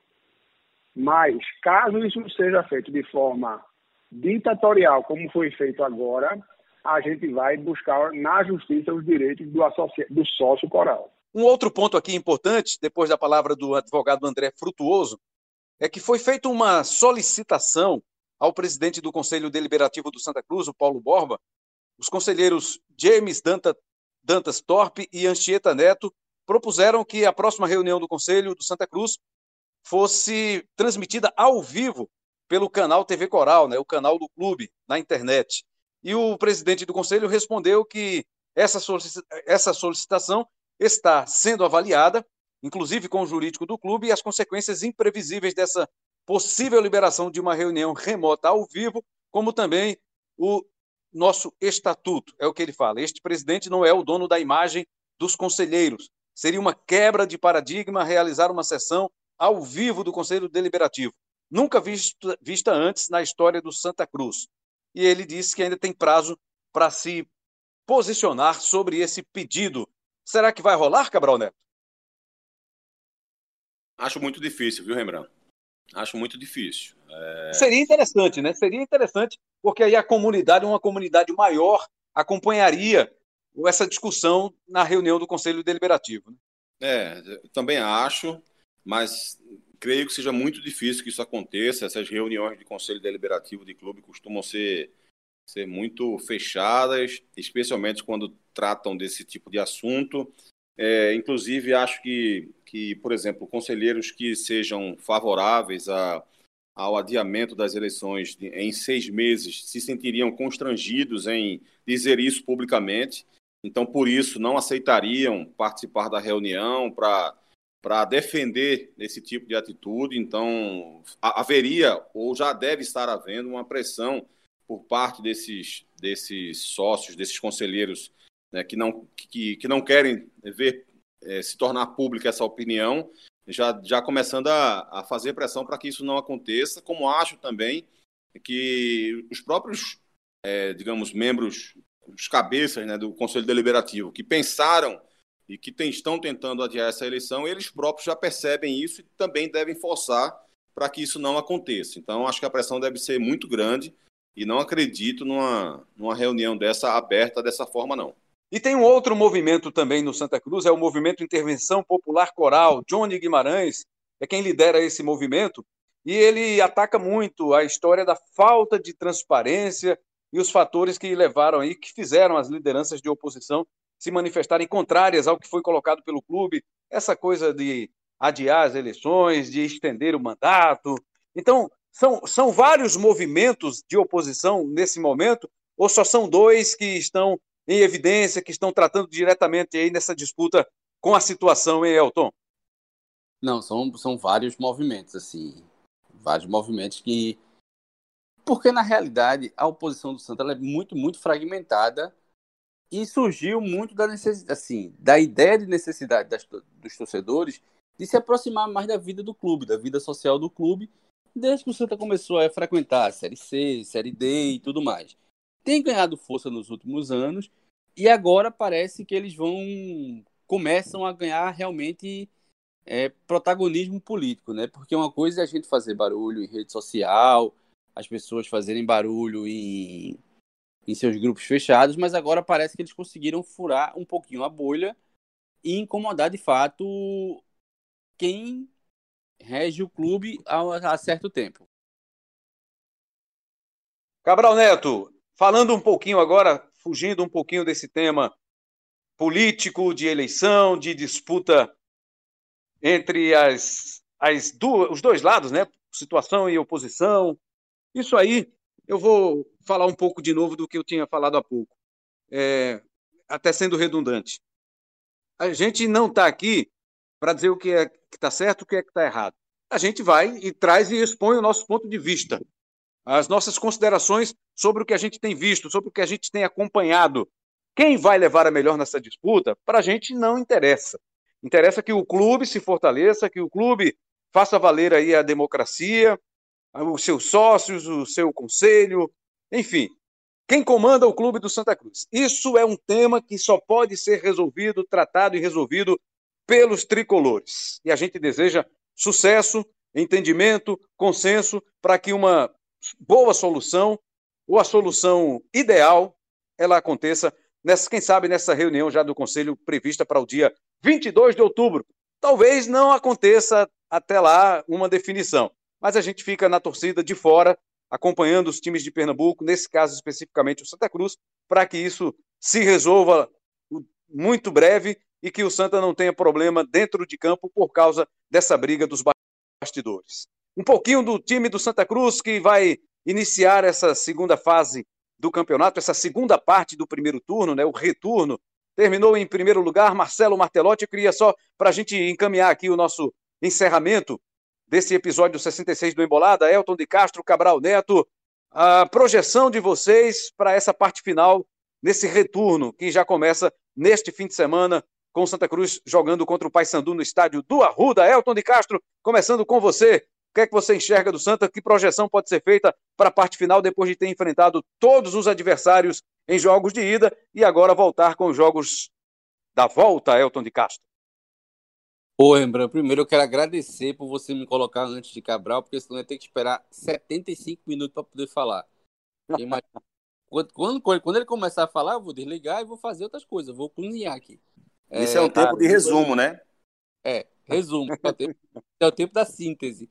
[SPEAKER 6] Mas, caso isso seja feito de forma ditatorial, como foi feito agora, a gente vai buscar na justiça os direitos do, do sócio coral.
[SPEAKER 1] Um outro ponto aqui importante, depois da palavra do advogado André Frutuoso, é que foi feita uma solicitação ao presidente do Conselho Deliberativo do Santa Cruz, o Paulo Borba, os conselheiros James Danta, Dantas Torpe e Anchieta Neto propuseram que a próxima reunião do Conselho do Santa Cruz fosse transmitida ao vivo pelo canal TV Coral, né, o canal do clube, na internet. E o presidente do conselho respondeu que essa, essa solicitação está sendo avaliada, inclusive com o jurídico do clube, e as consequências imprevisíveis dessa possível liberação de uma reunião remota ao vivo, como também o nosso estatuto. É o que ele fala. Este presidente não é o dono da imagem dos conselheiros. Seria uma quebra de paradigma realizar uma sessão ao vivo do Conselho Deliberativo, nunca vista, vista antes na história do Santa Cruz e ele disse que ainda tem prazo para se posicionar sobre esse pedido. Será que vai rolar, Cabral Neto?
[SPEAKER 2] Acho muito difícil, viu, Rembrandt? Acho muito difícil.
[SPEAKER 1] É... Seria interessante, né? Seria interessante, porque aí a comunidade, uma comunidade maior, acompanharia essa discussão na reunião do Conselho Deliberativo. Né?
[SPEAKER 2] É, também acho, mas creio que seja muito difícil que isso aconteça. Essas reuniões de conselho deliberativo de clube costumam ser, ser muito fechadas, especialmente quando tratam desse tipo de assunto. É, inclusive, acho que, que, por exemplo, conselheiros que sejam favoráveis a, ao adiamento das eleições em seis meses se sentiriam constrangidos em dizer isso publicamente. Então, por isso, não aceitariam participar da reunião para defender esse tipo de atitude. Então, haveria ou já deve estar havendo uma pressão por parte desses, desses sócios, desses conselheiros né, que, não, que, que não querem ver é, se tornar pública essa opinião, já, já começando a, a fazer pressão para que isso não aconteça, como acho também que os próprios, é, digamos, membros, os cabeças né, do Conselho Deliberativo, que pensaram e que tem, estão tentando adiar essa eleição, eles próprios já percebem isso e também devem forçar para que isso não aconteça. Então, acho que a pressão deve ser muito grande e não acredito numa, numa reunião dessa aberta dessa forma, não.
[SPEAKER 1] E tem um outro movimento também no Santa Cruz, é o movimento Intervenção Popular Coral. Johnny Guimarães é quem lidera esse movimento e ele ataca muito a história da falta de transparência e os fatores que levaram aí, que fizeram as lideranças de oposição se manifestarem contrárias ao que foi colocado pelo clube, essa coisa de adiar as eleições, de estender o mandato. Então, são, são vários movimentos de oposição nesse momento, ou só são dois que estão em evidência, que estão tratando diretamente aí nessa disputa com a situação, hein, Elton?
[SPEAKER 3] Não, são, são vários movimentos, assim, vários movimentos que... Porque, na realidade, a oposição do Santa é muito, muito fragmentada e surgiu muito da necessidade, assim, da ideia de necessidade das, dos torcedores de se aproximar mais da vida do clube, da vida social do clube, desde que o Santa começou a frequentar a Série C, Série D e tudo mais. Tem ganhado força nos últimos anos e agora parece que eles vão começam a ganhar realmente é, protagonismo político, né? Porque uma coisa é a gente fazer barulho em rede social, as pessoas fazerem barulho em em seus grupos fechados, mas agora parece que eles conseguiram furar um pouquinho a bolha e incomodar de fato quem rege o clube há, certo tempo.
[SPEAKER 1] Cabral Neto, falando um pouquinho agora, fugindo um pouquinho desse tema político, de eleição, de disputa entre as, as duas, os dois lados, né? Situação e oposição. Isso aí, eu vou falar um pouco de novo do que eu tinha falado há pouco, é, até sendo redundante. A gente não está aqui para dizer o que é que está certo, o que é que está errado. A gente vai e traz e expõe o nosso ponto de vista, as nossas considerações sobre o que a gente tem visto, sobre o que a gente tem acompanhado. Quem vai levar a melhor nessa disputa, para a gente não interessa. Interessa que o clube se fortaleça, que o clube faça valer aí a democracia, os seus sócios, o seu conselho, enfim, quem comanda o clube do Santa Cruz. Isso é um tema que só pode ser resolvido, tratado e resolvido pelos tricolores. E a gente deseja sucesso, entendimento, consenso para que uma boa solução ou a solução ideal ela aconteça nessa, quem sabe nessa reunião já do conselho prevista para o dia 22 de outubro. Talvez não aconteça até lá uma definição, mas a gente fica na torcida de fora, acompanhando os times de Pernambuco, nesse caso especificamente o Santa Cruz, para que isso se resolva muito breve e que o Santa não tenha problema dentro de campo por causa dessa briga dos bastidores. Um pouquinho do time do Santa Cruz que vai iniciar essa segunda fase do campeonato, essa segunda parte do primeiro turno, né, o retorno. Terminou em primeiro lugar Marcelo Martelotti. Eu queria só, para a gente encaminhar aqui o nosso encerramento desse episódio 66 do Embolada, Elton de Castro, Cabral Neto, a projeção de vocês para essa parte final, nesse retorno que já começa neste fim de semana, com Santa Cruz jogando contra o Paysandu no estádio do Arruda. Elton de Castro, começando com você. O que é que você enxerga do Santa? Que projeção pode ser feita para a parte final depois de ter enfrentado todos os adversários em jogos de ida e agora voltar com os jogos da volta, Elton de Castro?
[SPEAKER 3] Ô, Rembrandt, primeiro eu quero agradecer por você me colocar antes de Cabral, porque senão eu ia ter que esperar 75 minutos para poder falar. quando, quando, quando, ele começar a falar, eu vou desligar e vou fazer outras coisas, vou cozinhar aqui.
[SPEAKER 2] Esse é, é um tempo de resumo, né?
[SPEAKER 3] É, resumo. É o, tempo, é o tempo da síntese.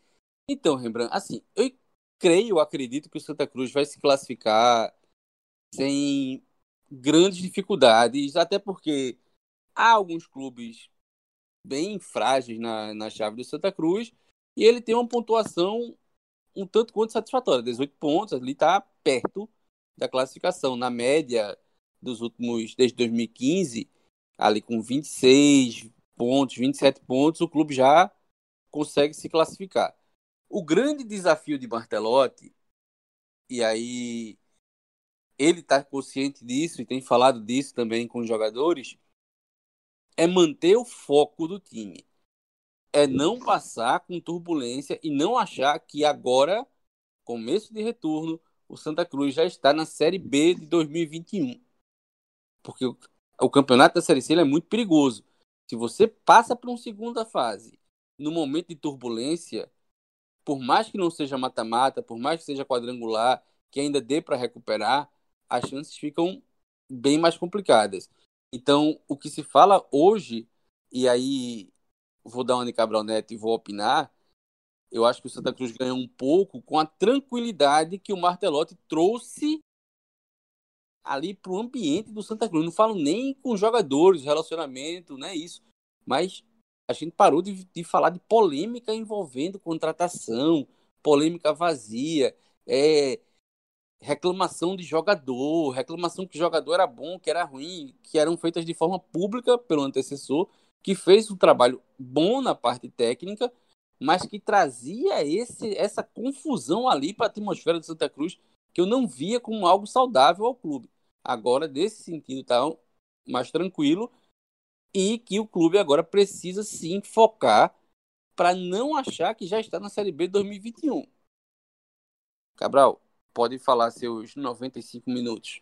[SPEAKER 3] Então, Rembrandt, assim, eu creio, acredito que o Santa Cruz vai se classificar sem grandes dificuldades, até porque há alguns clubes bem frágeis na, na chave do Santa Cruz e ele tem uma pontuação um tanto quanto satisfatória, 18 pontos, ali está perto da classificação. Na média dos últimos, desde 2015, ali com 26 pontos, 27 pontos, o clube já consegue se classificar. O grande desafio de Bartelotti, e aí ele está consciente disso e tem falado disso também com os jogadores, é manter o foco do time. É não passar com turbulência e não achar que agora, começo de retorno, o Santa Cruz já está na Série B de 2021. Porque o campeonato da Série C é muito perigoso. Se você passa para uma segunda fase, no momento de turbulência, por mais que não seja mata-mata, por mais que seja quadrangular, que ainda dê para recuperar, as chances ficam bem mais complicadas. Então, o que se fala hoje, e aí vou dar uma de Cabral Neto e vou opinar, eu acho que o Santa Cruz ganhou um pouco com a tranquilidade que o Martelotti trouxe ali para o ambiente do Santa Cruz. Não falo nem com jogadores, relacionamento, não é isso. Mas a gente parou de, de falar de polêmica envolvendo contratação, polêmica vazia, é, reclamação de jogador, reclamação que jogador era bom, que era ruim, que eram feitas de forma pública pelo antecessor, que fez um trabalho bom na parte técnica, mas que trazia esse, essa confusão ali para a atmosfera do Santa Cruz, que eu não via como algo saudável ao clube. Agora, desse sentido, está mais tranquilo e que o clube agora precisa sim focar para não achar que já está na Série B de 2021. Cabral, pode falar seus 95 minutos.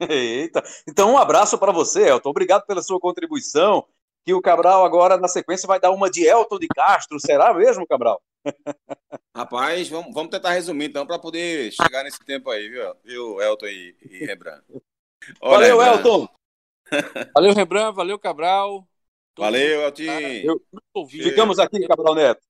[SPEAKER 1] Eita, então um abraço para você, Elton. Obrigado pela sua contribuição. Que o Cabral agora na sequência vai dar uma de Elton de Castro. Será mesmo, Cabral?
[SPEAKER 2] Rapaz, vamos, vamos tentar resumir então para poder chegar nesse tempo aí, viu, viu Elton e, e Rembrandt.
[SPEAKER 1] Olha, valeu, Rembrandt. Elton!
[SPEAKER 3] valeu, Rembrandt, valeu, Cabral.
[SPEAKER 2] Valeu, Elton.
[SPEAKER 1] Ficamos aqui, Cabral Neto.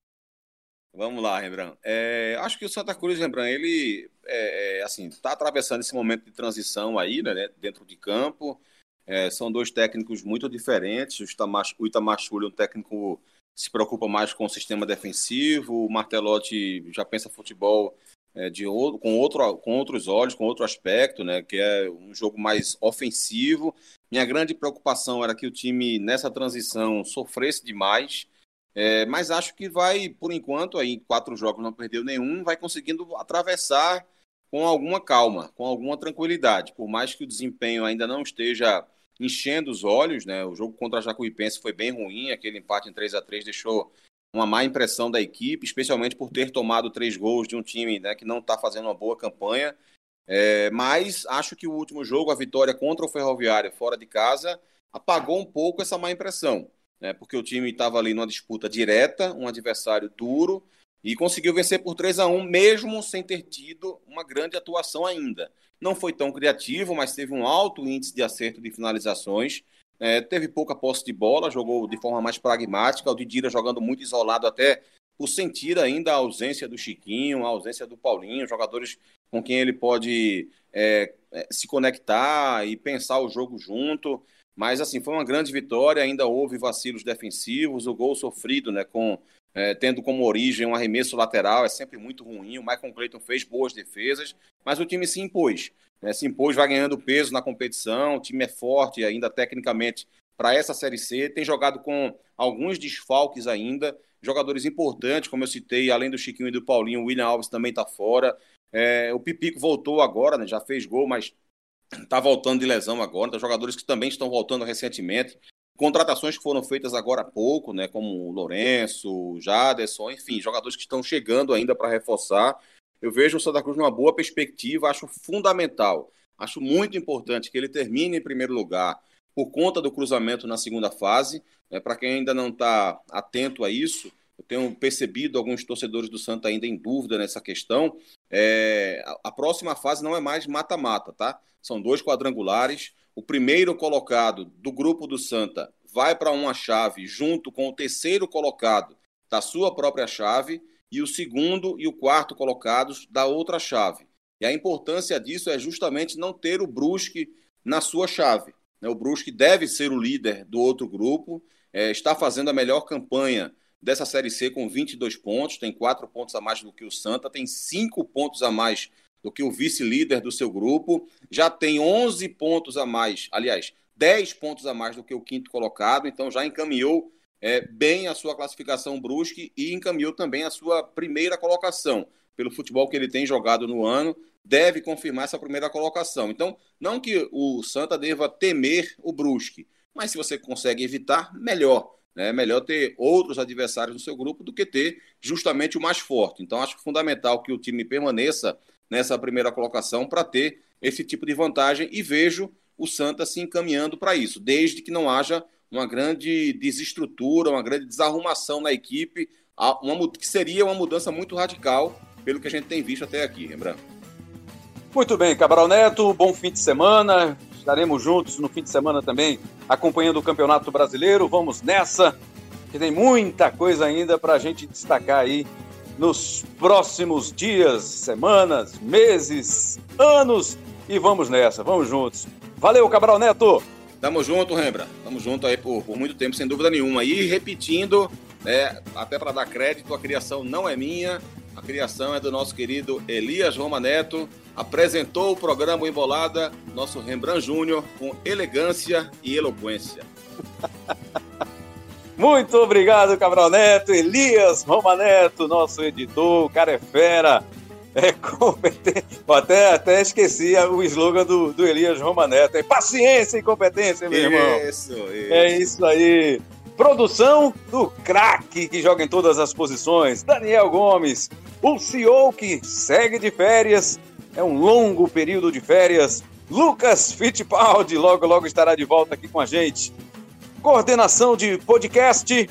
[SPEAKER 2] Vamos lá, Rembrandt. É, acho que o Santa Cruz, Rembrandt, ele é, é, assim está atravessando esse momento de transição aí, né, dentro de campo. É, são dois técnicos muito diferentes. O Itamar, o Itamar Schulli é um técnico se preocupa mais com o sistema defensivo. O Martelotti já pensa futebol é, de outro, com, outro, com outros olhos, com outro aspecto, né? Que é um jogo mais ofensivo. Minha grande preocupação era que o time nessa transição sofresse demais. É, mas acho que vai, por enquanto, aí quatro jogos não perdeu nenhum, vai conseguindo atravessar com alguma calma, com alguma tranquilidade. Por mais que o desempenho ainda não esteja enchendo os olhos, né? O jogo contra a Jacuipense foi bem ruim, aquele empate em 3 a 3 deixou uma má impressão da equipe, especialmente por ter tomado três gols de um time né, que não está fazendo uma boa campanha. É, mas acho que o último jogo, a vitória contra o Ferroviário fora de casa, apagou um pouco essa má impressão, né, porque o time estava ali numa disputa direta, um adversário duro, e conseguiu vencer por 3 a 1 mesmo sem ter tido uma grande atuação ainda. Não foi tão criativo, mas teve um alto índice de acerto de finalizações. É, teve pouca posse de bola, jogou de forma mais pragmática. O Didira jogando muito isolado, até por sentir ainda a ausência do Chiquinho, a ausência do Paulinho, jogadores com quem ele pode é, é, se conectar e pensar o jogo junto. Mas assim, foi uma grande vitória, ainda houve vacilos defensivos, o gol sofrido, né, com é, tendo como origem um arremesso lateral, é sempre muito ruim. O Michael Clayton fez boas defesas, mas o time se impôs. Né? Se impôs, vai ganhando peso na competição. O time é forte ainda tecnicamente para essa Série C. Tem jogado com alguns desfalques ainda. Jogadores importantes, como eu citei, além do Chiquinho e do Paulinho, o William Alves também está fora. É, o Pipico voltou agora, né? já fez gol, mas está voltando de lesão agora. Então, jogadores que também estão voltando recentemente. Contratações que foram feitas agora há pouco, né, como o Lourenço, Jaderson, enfim, jogadores que estão chegando ainda para reforçar. Eu vejo o Santa Cruz numa boa perspectiva, acho fundamental, acho muito importante que ele termine em primeiro lugar por conta do cruzamento na segunda fase. Né, para quem ainda não está atento a isso, eu tenho percebido alguns torcedores do Santa ainda em dúvida nessa questão. É, a próxima fase não é mais mata-mata, tá? São dois quadrangulares o primeiro colocado do grupo do Santa vai para uma chave junto com o terceiro colocado da sua própria chave e o segundo e o quarto colocados da outra chave. E a importância disso é justamente não ter o Brusque na sua chave. Né? O Brusque deve ser o líder do outro grupo, é, está fazendo a melhor campanha dessa Série C com 22 pontos, tem quatro pontos a mais do que o Santa, tem cinco pontos a mais do que o vice-líder do seu grupo, já tem 11 pontos a mais, aliás, 10 pontos a mais do que o quinto colocado, então já encaminhou é, bem a sua classificação Brusque e encaminhou também a sua primeira colocação. Pelo futebol que ele tem jogado no ano, deve confirmar essa primeira colocação. Então, não que o Santa deva temer o Brusque, mas se você consegue evitar, melhor. É melhor ter outros adversários no seu grupo do que ter justamente o mais forte. Então, acho fundamental que o time permaneça nessa primeira colocação para ter esse tipo de vantagem e vejo o Santa se encaminhando para isso, desde que não haja uma grande desestrutura, uma grande desarrumação na equipe, uma, que seria uma mudança muito radical pelo que a gente tem visto até aqui, lembrando.
[SPEAKER 1] Muito bem, Cabral Neto, bom fim de semana. Estaremos juntos no fim de semana também, acompanhando o Campeonato Brasileiro. Vamos nessa, que tem muita coisa ainda para a gente destacar aí nos próximos dias, semanas, meses, anos e vamos nessa, vamos juntos. Valeu, Cabral Neto!
[SPEAKER 2] Tamo junto, Rembra. Tamo junto aí por, por muito tempo, sem dúvida nenhuma. E repetindo, é, até para dar crédito, a criação não é minha, a criação é do nosso querido Elias Roma Neto. Apresentou o programa Embolada, nosso Rembrandt Júnior, com elegância e eloquência.
[SPEAKER 1] Muito obrigado, Cabral Neto, Elias Roma Neto, nosso editor, o cara é fera, é competente. Até, até esqueci o slogan do, do Elias Roma Neto. É paciência e competência, meu irmão.
[SPEAKER 2] Isso, isso.
[SPEAKER 1] É isso aí. Produção do craque que joga em todas as posições, Daniel Gomes. O CEO que segue de férias, é um longo período de férias. Lucas Fittipaldi logo, logo estará de volta aqui com a gente. Coordenação de podcast,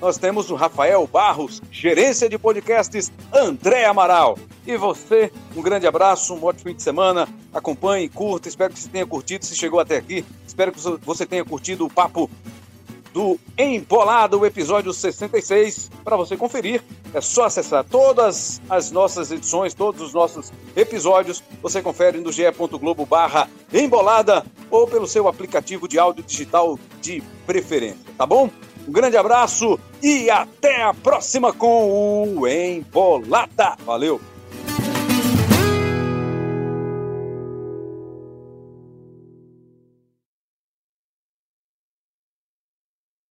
[SPEAKER 1] nós temos o Rafael Barros, gerência de podcasts, André Amaral. E você, um grande abraço, um ótimo fim de semana. Acompanhe, curta, espero que você tenha curtido, se chegou até aqui. Espero que você tenha curtido o papo do Empolado, o episódio 66, para você conferir. É só acessar todas as nossas edições, todos os nossos episódios. Você confere no ge.globo barra embolada ou pelo seu aplicativo de áudio digital de preferência, tá bom? Um grande abraço e até a próxima com o Embolada. Valeu!